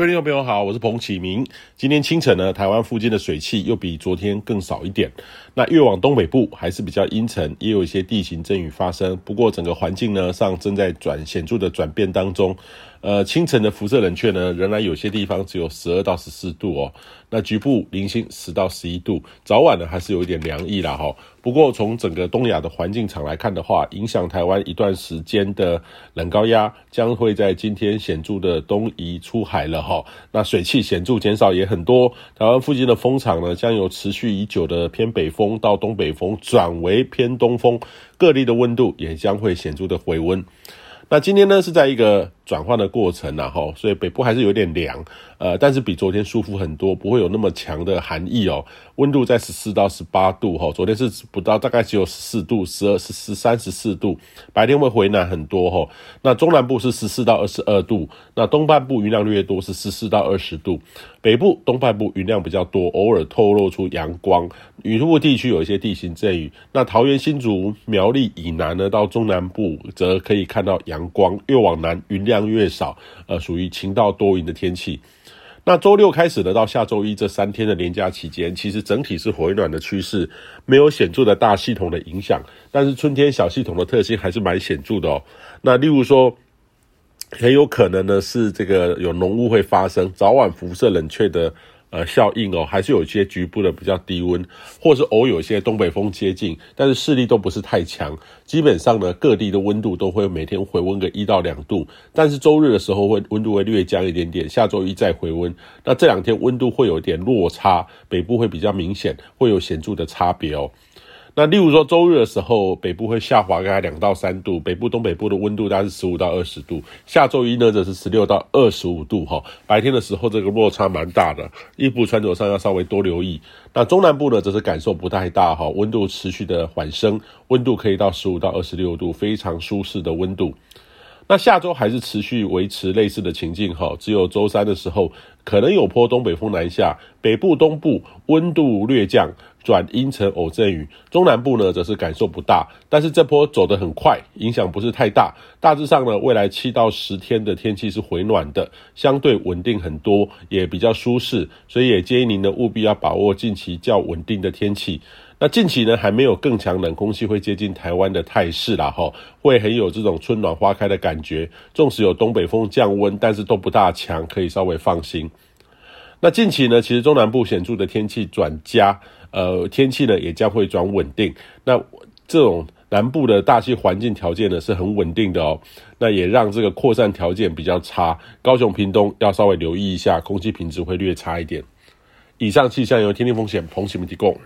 各位听众朋友好，我是彭启明。今天清晨呢，台湾附近的水汽又比昨天更少一点。那越往东北部还是比较阴沉，也有一些地形阵雨发生。不过整个环境呢上正在转显著的转变当中。呃，清晨的辐射冷却呢，仍然有些地方只有十二到十四度哦。那局部零星十到十一度，早晚呢还是有一点凉意啦哈。不过从整个东亚的环境场来看的话，影响台湾一段时间的冷高压将会在今天显著的东移出海了哈。那水汽显著减少也很多，台湾附近的风场呢将由持续已久的偏北风到东北风转为偏东风，各地的温度也将会显著的回温。那今天呢是在一个转换的过程然后，所以北部还是有点凉，呃，但是比昨天舒服很多，不会有那么强的寒意哦。温度在十四到十八度哈，昨天是不到，大概只有十四度、十二、十十三、十四度，白天会回暖很多哈。那中南部是十四到二十二度，那东半部云量略多，是十四到二十度，北部东半部云量比较多，偶尔透露出阳光，雨部地区有一些地形阵雨。那桃园、新竹、苗栗以南呢，到中南部则可以看到阳光，越往南云量越少，呃，属于晴到多云的天气。那周六开始的到下周一这三天的连假期间，其实整体是回暖的趋势，没有显著的大系统的影响。但是春天小系统的特性还是蛮显著的哦。那例如说，很有可能呢是这个有浓雾会发生，早晚辐射冷却的。呃，效应哦，还是有一些局部的比较低温，或是偶有一些东北风接近，但是势力都不是太强。基本上呢，各地的温度都会每天回温个一到两度，但是周日的时候会温度会略降一点点，下周一再回温。那这两天温度会有一点落差，北部会比较明显，会有显著的差别哦。那例如说周日的时候，北部会下滑大概两到三度，北部东北部的温度大概是十五到二十度。下周一呢则是十六到二十五度哈，白天的时候这个落差蛮大的，衣服穿着上要稍微多留意。那中南部呢则是感受不太大哈，温度持续的缓升，温度可以到十五到二十六度，非常舒适的温度。那下周还是持续维持类似的情境哈，只有周三的时候可能有波东北风南下，北部东部温度略降，转阴沉偶阵雨，中南部呢则是感受不大，但是这波走得很快，影响不是太大。大致上呢，未来七到十天的天气是回暖的，相对稳定很多，也比较舒适，所以也建议您呢务必要把握近期较稳定的天气。那近期呢，还没有更强冷空气会接近台湾的态势啦，哈，会很有这种春暖花开的感觉。纵使有东北风降温，但是都不大强，可以稍微放心。那近期呢，其实中南部显著的天气转佳，呃，天气呢也将会转稳定。那这种南部的大气环境条件呢是很稳定的哦，那也让这个扩散条件比较差。高雄、屏东要稍微留意一下，空气品质会略差一点。以上气象由天气风险彭启明提供。